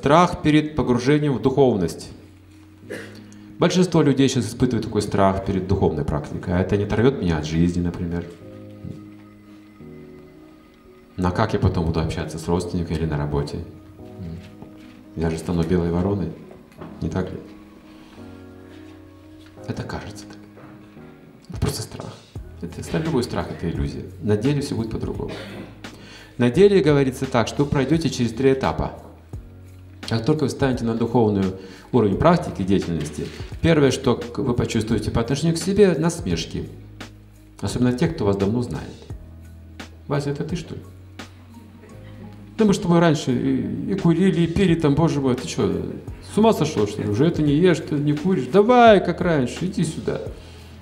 страх перед погружением в духовность. Большинство людей сейчас испытывают такой страх перед духовной практикой. А это не оторвет меня от жизни, например. На как я потом буду общаться с родственниками или на работе? Я же стану белой вороной. Не так ли? Это кажется так. Это просто страх. Это, любой страх – это иллюзия. На деле все будет по-другому. На деле говорится так, что пройдете через три этапа. Как только вы станете на духовный уровень практики деятельности, первое, что вы почувствуете по отношению к себе – насмешки. Особенно те, кто вас давно знает. Вася, это ты что ли? Да мы раньше и, и курили, и пили там, боже мой, ты что, с ума сошел, что ли? Уже это не ешь, ты не куришь. Давай, как раньше, иди сюда.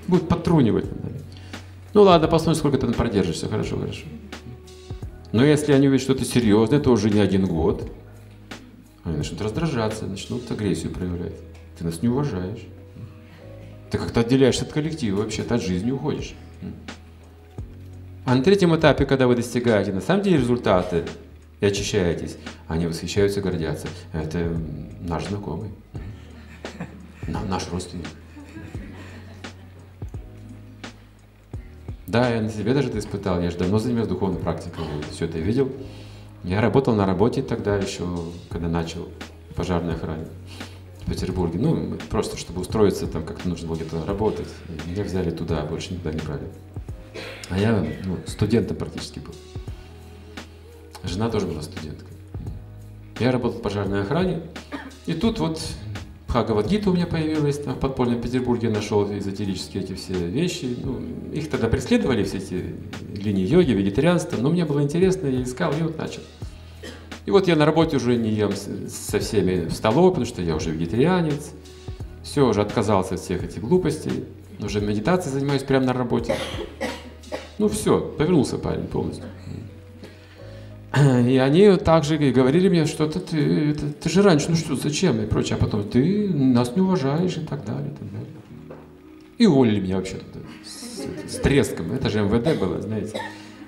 Будет потрунивать. Ну ладно, посмотрим, сколько ты продержишься. Хорошо, хорошо. Но если они увидят, что ты серьезный, то уже не один год. Они начнут раздражаться, начнут агрессию проявлять. Ты нас не уважаешь. Ты как-то отделяешься от коллектива, вообще-то от жизни уходишь. А на третьем этапе, когда вы достигаете на самом деле результаты, и очищаетесь. Они восхищаются, гордятся. Это наш знакомый, наш родственник. Да, я на себе даже это испытал. Я же давно занимаюсь духовной практикой, все это видел. Я работал на работе тогда еще, когда начал пожарной охране в Петербурге. Ну, просто чтобы устроиться, там как-то нужно было где-то работать. И меня взяли туда, больше никуда не брали. А я ну, студентом практически был. Жена тоже была студенткой. Я работал в пожарной охране. И тут вот Бхагавадгита у меня появилась, там в подпольном Петербурге нашел эзотерические эти все вещи. Ну, их тогда преследовали, все эти линии йоги, вегетарианства, но мне было интересно, я искал и вот начал. И вот я на работе уже не ем со всеми в столовой, потому что я уже вегетарианец. Все, уже отказался от всех этих глупостей. Уже медитацией занимаюсь прямо на работе. Ну все, повернулся парень полностью. И они также говорили мне, что это ты, это, ты же раньше, ну что, зачем и прочее, а потом ты нас не уважаешь и так далее, и так далее. И уволили меня вообще с, с треском. Это же МВД было, знаете.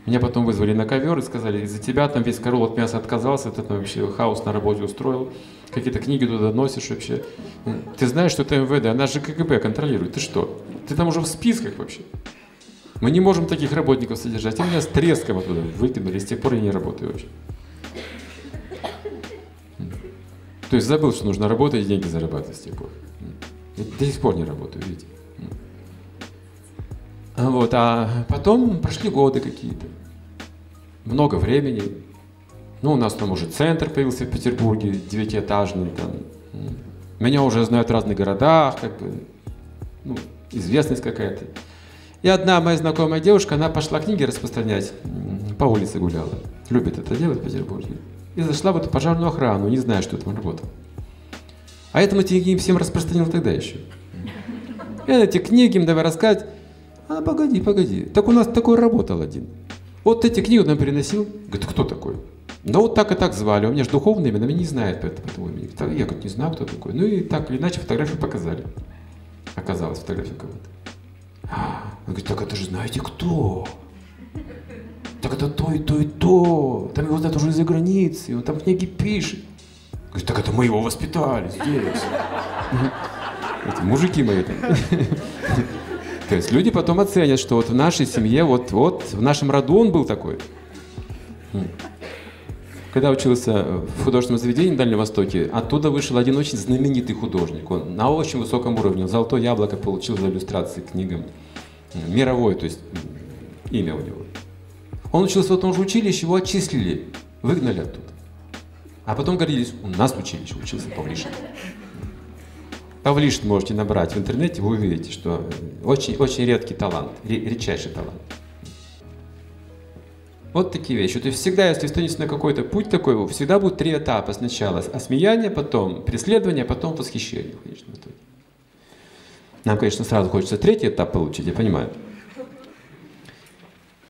Меня потом вызвали на ковер и сказали, из-за тебя там весь корол от мяса отказался, ты там вообще хаос на работе устроил, какие-то книги туда носишь вообще. Ты знаешь, что это МВД, она же КГБ контролирует, ты что? Ты там уже в списках вообще. Мы не можем таких работников содержать. И меня с треском оттуда выкинули, с тех пор я не работаю вообще. То есть забыл, что нужно работать и деньги зарабатывать с тех пор. Я до сих пор не работаю, видите. Вот, а потом прошли годы какие-то. Много времени. Ну, у нас там уже центр появился в Петербурге, девятиэтажный. Там. Меня уже знают в разных городах, как бы, ну, известность какая-то. И одна моя знакомая девушка, она пошла книги распространять, по улице гуляла. Любит это делать в Петербурге. И зашла в эту пожарную охрану, не зная, что там работал. А этому книги всем распространил тогда еще. И эти книги им давай рассказать. А, погоди, погоди. Так у нас такой работал один. Вот эти книги он нам переносил. Говорит, кто такой? Да вот так и так звали. У меня же духовное имя, но меня не знает по этому имени. Я говорю, не знаю, кто такой. Ну и так или иначе фотографию показали. Оказалось, фотография кого-то. Он говорит, так это же знаете кто? Так это то и то и то. Там его знают уже из-за границы, он там книги пишет. Говорит, так это мы его воспитали здесь. Эти мужики мои там. То есть люди потом оценят, что вот в нашей семье, вот, вот в нашем роду он был такой. Когда учился в художественном заведении на Дальнем Востоке, оттуда вышел один очень знаменитый художник. Он на очень высоком уровне. Золотое яблоко получил за иллюстрации к книгам. Мировое, то есть имя у него. Он учился в том же училище, его отчислили, выгнали оттуда. А потом гордились, у нас в училище учился Павлишин. Павлишин можете набрать в интернете, вы увидите, что очень, очень редкий талант, редчайший талант. Вот такие вещи. То есть всегда, если станете на какой-то путь такой, всегда будут три этапа. Сначала осмеяние, потом преследование, потом восхищение в конечном итоге. Нам, конечно, сразу хочется третий этап получить, я понимаю.